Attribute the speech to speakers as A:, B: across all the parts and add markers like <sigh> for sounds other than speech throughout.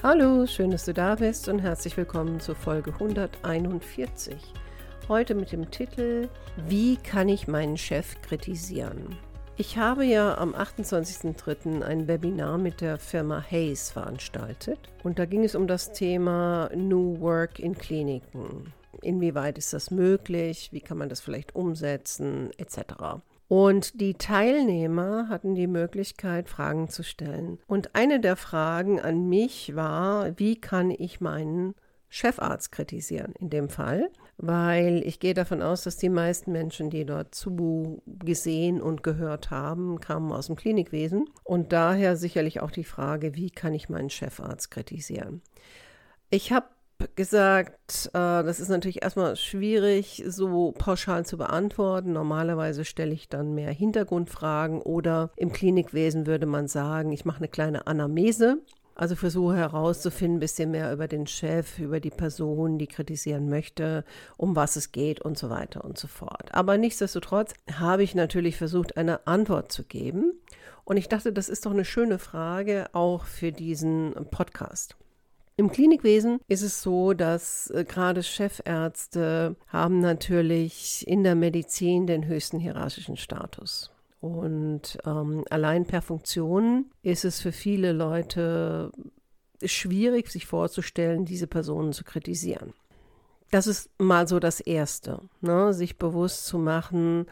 A: Hallo, schön, dass du da bist und herzlich willkommen zur Folge 141. Heute mit dem Titel Wie kann ich meinen Chef kritisieren? Ich habe ja am 28.03. ein Webinar mit der Firma Hayes veranstaltet und da ging es um das Thema New Work in Kliniken. Inwieweit ist das möglich? Wie kann man das vielleicht umsetzen? Etc. Und die Teilnehmer hatten die Möglichkeit, Fragen zu stellen. Und eine der Fragen an mich war, wie kann ich meinen Chefarzt kritisieren in dem Fall, weil ich gehe davon aus, dass die meisten Menschen, die dort zu gesehen und gehört haben, kamen aus dem Klinikwesen und daher sicherlich auch die Frage, wie kann ich meinen Chefarzt kritisieren. Ich habe gesagt, äh, das ist natürlich erstmal schwierig, so pauschal zu beantworten. Normalerweise stelle ich dann mehr Hintergrundfragen oder im Klinikwesen würde man sagen, ich mache eine kleine Anamnese. Also versuche herauszufinden, ein bisschen mehr über den Chef, über die Person, die kritisieren möchte, um was es geht und so weiter und so fort. Aber nichtsdestotrotz habe ich natürlich versucht, eine Antwort zu geben. Und ich dachte, das ist doch eine schöne Frage auch für diesen Podcast. Im Klinikwesen ist es so, dass äh, gerade Chefärzte haben natürlich in der Medizin den höchsten hierarchischen Status. Und ähm, allein per Funktion ist es für viele Leute schwierig, sich vorzustellen, diese Personen zu kritisieren. Das ist mal so das Erste, ne? sich bewusst zu machen,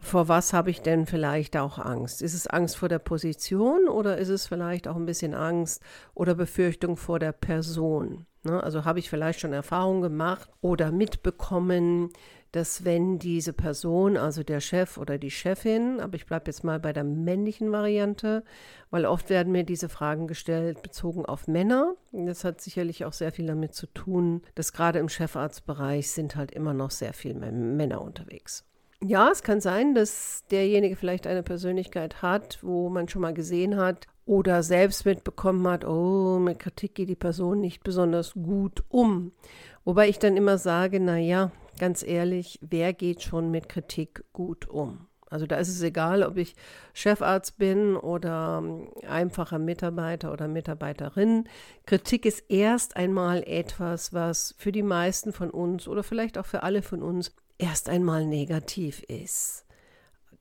A: vor was habe ich denn vielleicht auch Angst? Ist es Angst vor der Position oder ist es vielleicht auch ein bisschen Angst oder Befürchtung vor der Person? Ne? Also habe ich vielleicht schon Erfahrungen gemacht oder mitbekommen, dass wenn diese Person, also der Chef oder die Chefin, aber ich bleibe jetzt mal bei der männlichen Variante, weil oft werden mir diese Fragen gestellt bezogen auf Männer. Das hat sicherlich auch sehr viel damit zu tun, dass gerade im Chefarztbereich sind halt immer noch sehr viele Männer unterwegs. Ja, es kann sein, dass derjenige vielleicht eine Persönlichkeit hat, wo man schon mal gesehen hat oder selbst mitbekommen hat, oh, mit Kritik geht die Person nicht besonders gut um. Wobei ich dann immer sage, na ja, ganz ehrlich, wer geht schon mit Kritik gut um? Also da ist es egal, ob ich Chefarzt bin oder ähm, einfacher Mitarbeiter oder Mitarbeiterin. Kritik ist erst einmal etwas, was für die meisten von uns oder vielleicht auch für alle von uns erst einmal negativ ist.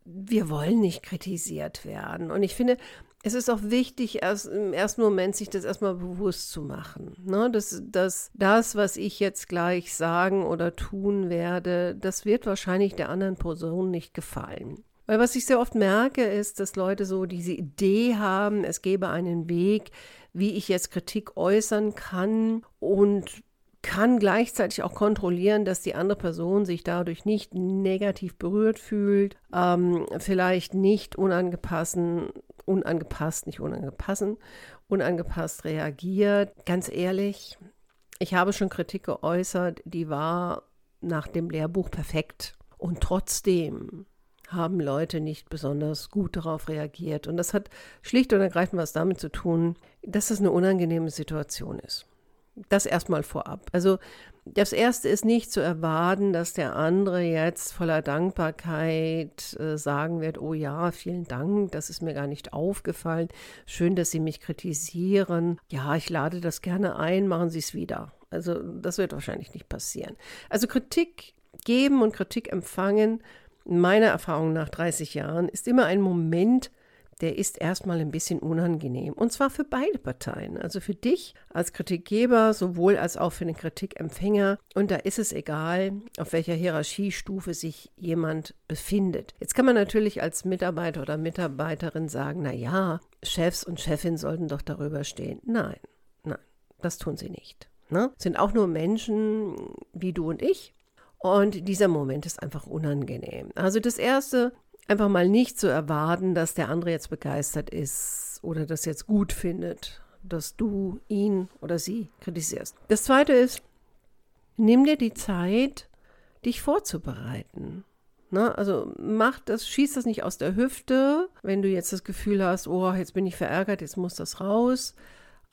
A: Wir wollen nicht kritisiert werden. Und ich finde, es ist auch wichtig, erst im ersten Moment sich das erstmal bewusst zu machen. Ne? Dass, dass das, was ich jetzt gleich sagen oder tun werde, das wird wahrscheinlich der anderen Person nicht gefallen. Weil was ich sehr oft merke, ist, dass Leute so diese Idee haben, es gäbe einen Weg, wie ich jetzt Kritik äußern kann und kann gleichzeitig auch kontrollieren, dass die andere Person sich dadurch nicht negativ berührt fühlt, ähm, vielleicht nicht unangepassen, unangepasst, nicht unangepassen, unangepasst reagiert. Ganz ehrlich, ich habe schon Kritik geäußert, die war nach dem Lehrbuch perfekt. Und trotzdem haben Leute nicht besonders gut darauf reagiert. Und das hat schlicht und ergreifend was damit zu tun, dass es eine unangenehme Situation ist. Das erstmal vorab. Also das Erste ist nicht zu erwarten, dass der andere jetzt voller Dankbarkeit äh, sagen wird, oh ja, vielen Dank, das ist mir gar nicht aufgefallen. Schön, dass Sie mich kritisieren. Ja, ich lade das gerne ein, machen Sie es wieder. Also das wird wahrscheinlich nicht passieren. Also Kritik geben und Kritik empfangen, meiner Erfahrung nach 30 Jahren, ist immer ein Moment, der ist erstmal ein bisschen unangenehm. Und zwar für beide Parteien. Also für dich als Kritikgeber sowohl als auch für den Kritikempfänger. Und da ist es egal, auf welcher Hierarchiestufe sich jemand befindet. Jetzt kann man natürlich als Mitarbeiter oder Mitarbeiterin sagen, na ja, Chefs und Chefin sollten doch darüber stehen. Nein, nein, das tun sie nicht. Ne? Sind auch nur Menschen wie du und ich. Und dieser Moment ist einfach unangenehm. Also das Erste, einfach mal nicht zu erwarten, dass der andere jetzt begeistert ist oder das jetzt gut findet, dass du ihn oder sie kritisierst. Das zweite ist, nimm dir die Zeit, dich vorzubereiten. Ne? Also mach das, schieß das nicht aus der Hüfte, wenn du jetzt das Gefühl hast, oh, jetzt bin ich verärgert, jetzt muss das raus,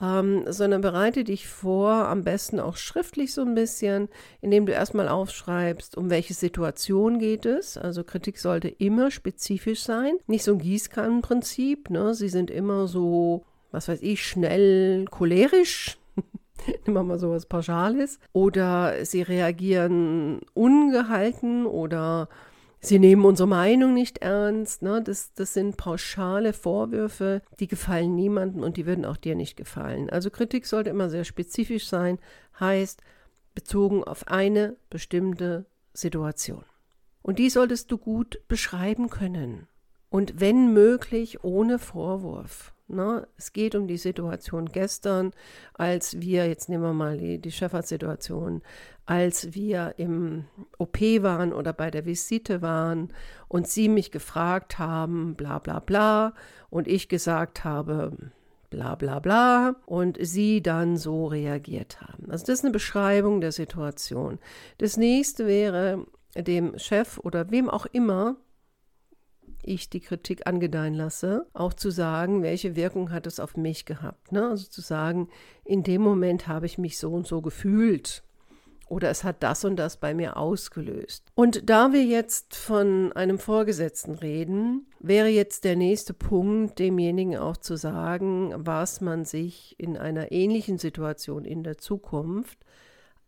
A: ähm, sondern bereite dich vor, am besten auch schriftlich so ein bisschen, indem du erstmal aufschreibst, um welche Situation geht es. Also Kritik sollte immer spezifisch sein, nicht so ein Gießkannenprinzip. Ne? Sie sind immer so, was weiß ich, schnell cholerisch. <laughs> Nehmen wir mal sowas Pauschales. Oder sie reagieren ungehalten oder Sie nehmen unsere Meinung nicht ernst. Ne? Das, das sind pauschale Vorwürfe, die gefallen niemandem und die würden auch dir nicht gefallen. Also Kritik sollte immer sehr spezifisch sein, heißt bezogen auf eine bestimmte Situation. Und die solltest du gut beschreiben können. Und wenn möglich ohne Vorwurf. Ne? Es geht um die Situation gestern, als wir, jetzt nehmen wir mal die, die Chefarztsituation, als wir im OP waren oder bei der Visite waren und Sie mich gefragt haben, bla bla bla, und ich gesagt habe, bla bla bla, und Sie dann so reagiert haben. Also das ist eine Beschreibung der Situation. Das nächste wäre dem Chef oder wem auch immer, ich die Kritik angedeihen lasse, auch zu sagen, welche Wirkung hat es auf mich gehabt. Ne? Also zu sagen, in dem Moment habe ich mich so und so gefühlt oder es hat das und das bei mir ausgelöst. Und da wir jetzt von einem Vorgesetzten reden, wäre jetzt der nächste Punkt, demjenigen auch zu sagen, was man sich in einer ähnlichen Situation in der Zukunft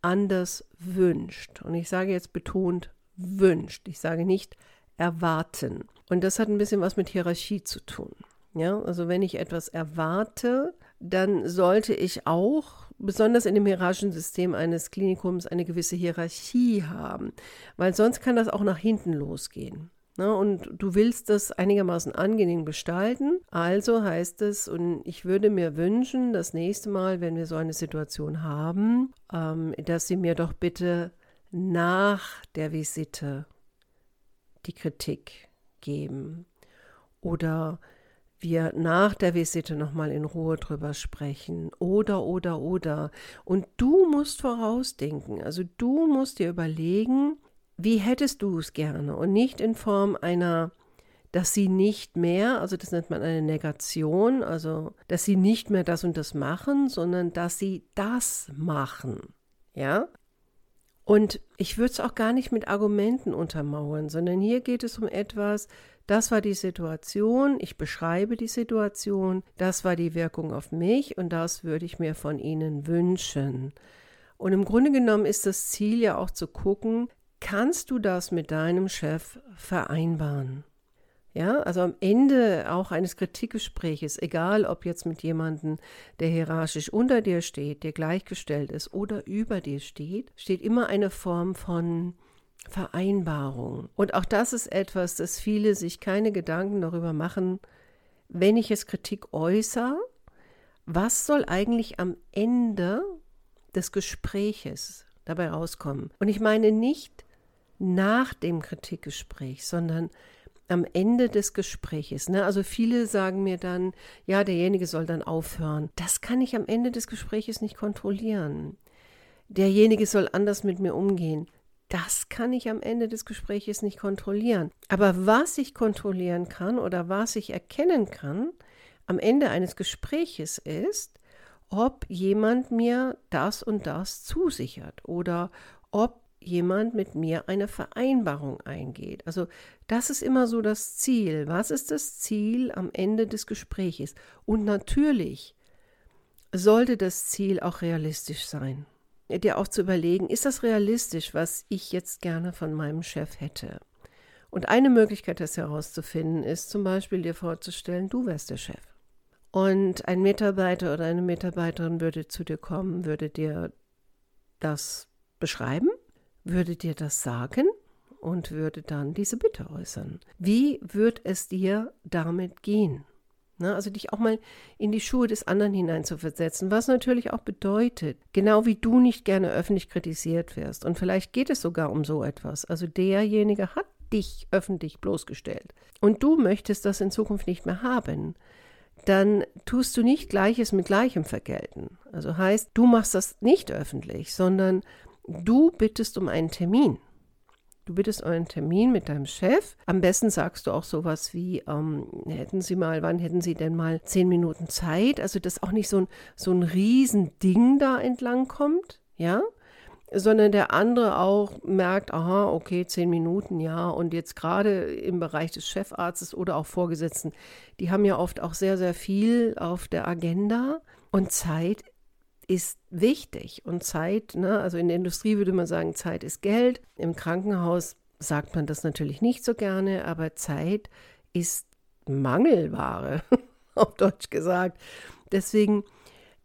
A: anders wünscht. Und ich sage jetzt betont wünscht. Ich sage nicht erwarten. Und das hat ein bisschen was mit Hierarchie zu tun. Ja, also wenn ich etwas erwarte, dann sollte ich auch, besonders in dem hierarchischen System eines Klinikums, eine gewisse Hierarchie haben, weil sonst kann das auch nach hinten losgehen. Ne? Und du willst das einigermaßen angenehm gestalten. Also heißt es, und ich würde mir wünschen, das nächste Mal, wenn wir so eine Situation haben, ähm, dass sie mir doch bitte nach der Visite die Kritik geben oder wir nach der Visite nochmal in Ruhe drüber sprechen oder, oder, oder. Und du musst vorausdenken, also du musst dir überlegen, wie hättest du es gerne und nicht in Form einer, dass sie nicht mehr, also das nennt man eine Negation, also dass sie nicht mehr das und das machen, sondern dass sie das machen. Ja? Und ich würde es auch gar nicht mit Argumenten untermauern, sondern hier geht es um etwas, das war die Situation, ich beschreibe die Situation, das war die Wirkung auf mich und das würde ich mir von Ihnen wünschen. Und im Grunde genommen ist das Ziel ja auch zu gucken, kannst du das mit deinem Chef vereinbaren? Ja, also am Ende auch eines Kritikgespräches, egal ob jetzt mit jemandem, der hierarchisch unter dir steht, der gleichgestellt ist oder über dir steht, steht immer eine Form von Vereinbarung. Und auch das ist etwas, dass viele sich keine Gedanken darüber machen, wenn ich jetzt Kritik äußere, was soll eigentlich am Ende des Gespräches dabei rauskommen? Und ich meine nicht nach dem Kritikgespräch, sondern am Ende des Gespräches. Ne? Also viele sagen mir dann, ja, derjenige soll dann aufhören. Das kann ich am Ende des Gespräches nicht kontrollieren. Derjenige soll anders mit mir umgehen. Das kann ich am Ende des Gespräches nicht kontrollieren. Aber was ich kontrollieren kann oder was ich erkennen kann am Ende eines Gespräches ist, ob jemand mir das und das zusichert oder ob jemand mit mir eine Vereinbarung eingeht. Also das ist immer so das Ziel. Was ist das Ziel am Ende des Gespräches? Und natürlich sollte das Ziel auch realistisch sein. Dir auch zu überlegen, ist das realistisch, was ich jetzt gerne von meinem Chef hätte? Und eine Möglichkeit, das herauszufinden, ist zum Beispiel dir vorzustellen, du wärst der Chef. Und ein Mitarbeiter oder eine Mitarbeiterin würde zu dir kommen, würde dir das beschreiben würde dir das sagen und würde dann diese Bitte äußern. Wie wird es dir damit gehen? Na, also dich auch mal in die Schuhe des anderen hineinzuversetzen, was natürlich auch bedeutet, genau wie du nicht gerne öffentlich kritisiert wirst. Und vielleicht geht es sogar um so etwas. Also derjenige hat dich öffentlich bloßgestellt und du möchtest das in Zukunft nicht mehr haben dann tust du nicht Gleiches mit Gleichem vergelten. Also heißt, du machst das nicht öffentlich, sondern Du bittest um einen Termin. Du bittest euren Termin mit deinem Chef. Am besten sagst du auch sowas wie, ähm, hätten Sie mal, wann hätten Sie denn mal zehn Minuten Zeit? Also, dass auch nicht so ein, so ein Riesending da entlang kommt, ja? sondern der andere auch merkt, aha, okay, zehn Minuten, ja. Und jetzt gerade im Bereich des Chefarztes oder auch Vorgesetzten, die haben ja oft auch sehr, sehr viel auf der Agenda. Und Zeit ist wichtig. Und Zeit, ne, also in der Industrie würde man sagen, Zeit ist Geld. Im Krankenhaus sagt man das natürlich nicht so gerne, aber Zeit ist Mangelware, <laughs> auf Deutsch gesagt. Deswegen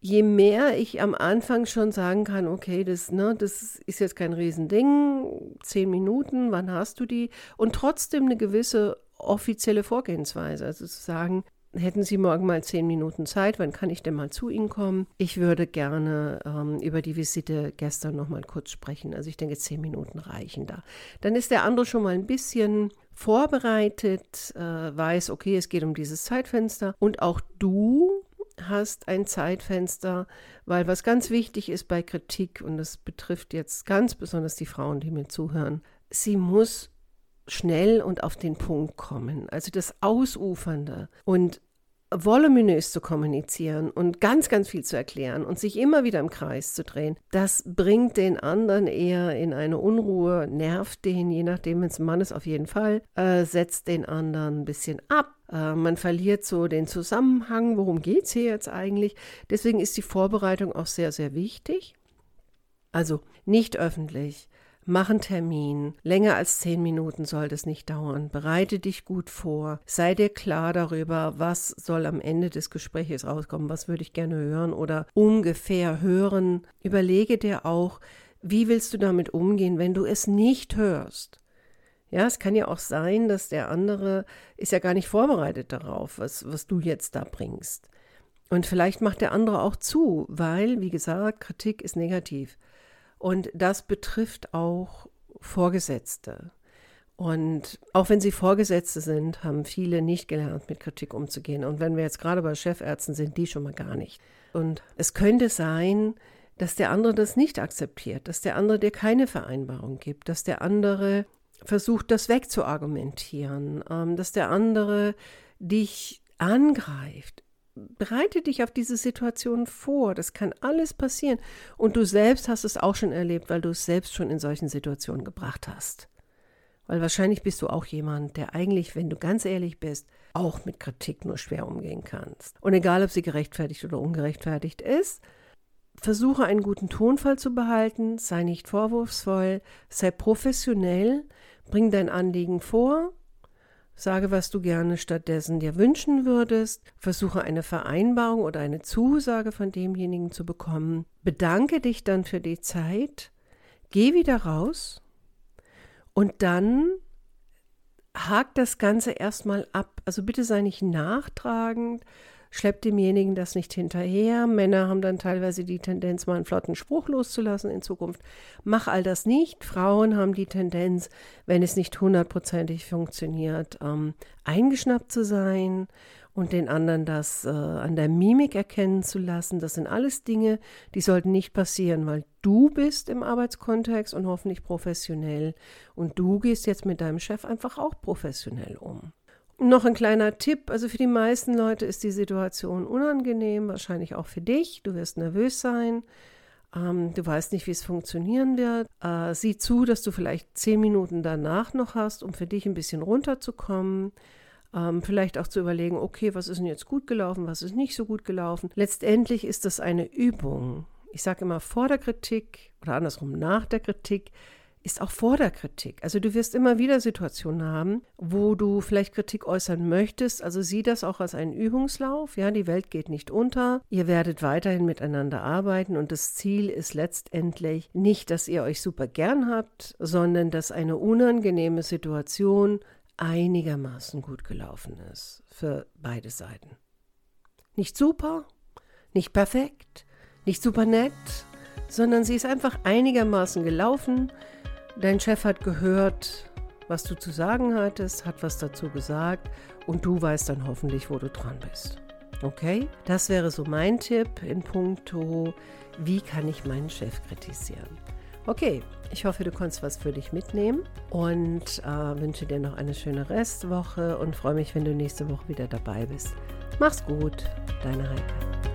A: je mehr ich am Anfang schon sagen kann, okay, das, ne, das ist jetzt kein Riesending, zehn Minuten, wann hast du die? Und trotzdem eine gewisse offizielle Vorgehensweise. Also zu sagen, hätten Sie morgen mal zehn Minuten Zeit, wann kann ich denn mal zu Ihnen kommen? Ich würde gerne ähm, über die Visite gestern noch mal kurz sprechen. Also ich denke, zehn Minuten reichen da. Dann ist der andere schon mal ein bisschen vorbereitet, äh, weiß, okay, es geht um dieses Zeitfenster. Und auch du hast ein Zeitfenster, weil was ganz wichtig ist bei Kritik, und das betrifft jetzt ganz besonders die Frauen, die mir zuhören, sie muss schnell und auf den Punkt kommen. Also das Ausufernde und voluminös zu kommunizieren und ganz, ganz viel zu erklären und sich immer wieder im Kreis zu drehen, das bringt den anderen eher in eine Unruhe, nervt den, je nachdem, wenn es ein Mann ist, auf jeden Fall, äh, setzt den anderen ein bisschen ab. Äh, man verliert so den Zusammenhang, worum geht es hier jetzt eigentlich. Deswegen ist die Vorbereitung auch sehr, sehr wichtig. Also nicht öffentlich, Mach einen Termin. Länger als zehn Minuten soll das nicht dauern. Bereite dich gut vor. Sei dir klar darüber, was soll am Ende des Gesprächs rauskommen. Was würde ich gerne hören oder ungefähr hören. Überlege dir auch, wie willst du damit umgehen, wenn du es nicht hörst? Ja, es kann ja auch sein, dass der andere ist ja gar nicht vorbereitet darauf, was, was du jetzt da bringst. Und vielleicht macht der andere auch zu, weil, wie gesagt, Kritik ist negativ. Und das betrifft auch Vorgesetzte. Und auch wenn sie Vorgesetzte sind, haben viele nicht gelernt, mit Kritik umzugehen. Und wenn wir jetzt gerade bei Chefärzten sind, die schon mal gar nicht. Und es könnte sein, dass der andere das nicht akzeptiert, dass der andere dir keine Vereinbarung gibt, dass der andere versucht, das wegzuargumentieren, ähm, dass der andere dich angreift bereite dich auf diese Situation vor. Das kann alles passieren. Und du selbst hast es auch schon erlebt, weil du es selbst schon in solchen Situationen gebracht hast. Weil wahrscheinlich bist du auch jemand, der eigentlich, wenn du ganz ehrlich bist, auch mit Kritik nur schwer umgehen kannst. Und egal, ob sie gerechtfertigt oder ungerechtfertigt ist, versuche einen guten Tonfall zu behalten, sei nicht vorwurfsvoll, sei professionell, bring dein Anliegen vor Sage, was du gerne stattdessen dir wünschen würdest. Versuche eine Vereinbarung oder eine Zusage von demjenigen zu bekommen. Bedanke dich dann für die Zeit. Geh wieder raus. Und dann hakt das Ganze erstmal ab. Also bitte sei nicht nachtragend, schleppt demjenigen das nicht hinterher. Männer haben dann teilweise die Tendenz, mal einen flotten Spruch loszulassen in Zukunft. Mach all das nicht. Frauen haben die Tendenz, wenn es nicht hundertprozentig funktioniert, ähm, eingeschnappt zu sein und den anderen das äh, an der Mimik erkennen zu lassen. Das sind alles Dinge, die sollten nicht passieren, weil du bist im Arbeitskontext und hoffentlich professionell und du gehst jetzt mit deinem Chef einfach auch professionell um. Noch ein kleiner Tipp, also für die meisten Leute ist die Situation unangenehm, wahrscheinlich auch für dich. Du wirst nervös sein, ähm, du weißt nicht, wie es funktionieren wird. Äh, sieh zu, dass du vielleicht zehn Minuten danach noch hast, um für dich ein bisschen runterzukommen. Ähm, vielleicht auch zu überlegen, okay, was ist denn jetzt gut gelaufen, was ist nicht so gut gelaufen. Letztendlich ist das eine Übung. Ich sage immer vor der Kritik oder andersrum nach der Kritik ist auch vor der Kritik. Also du wirst immer wieder Situationen haben, wo du vielleicht Kritik äußern möchtest. Also sieh das auch als einen Übungslauf. Ja, die Welt geht nicht unter. Ihr werdet weiterhin miteinander arbeiten und das Ziel ist letztendlich nicht, dass ihr euch super gern habt, sondern dass eine unangenehme Situation einigermaßen gut gelaufen ist für beide Seiten. Nicht super, nicht perfekt, nicht super nett, sondern sie ist einfach einigermaßen gelaufen Dein Chef hat gehört, was du zu sagen hattest, hat was dazu gesagt und du weißt dann hoffentlich, wo du dran bist. Okay? Das wäre so mein Tipp in puncto, wie kann ich meinen Chef kritisieren. Okay, ich hoffe, du konntest was für dich mitnehmen und äh, wünsche dir noch eine schöne Restwoche und freue mich, wenn du nächste Woche wieder dabei bist. Mach's gut, deine Heike.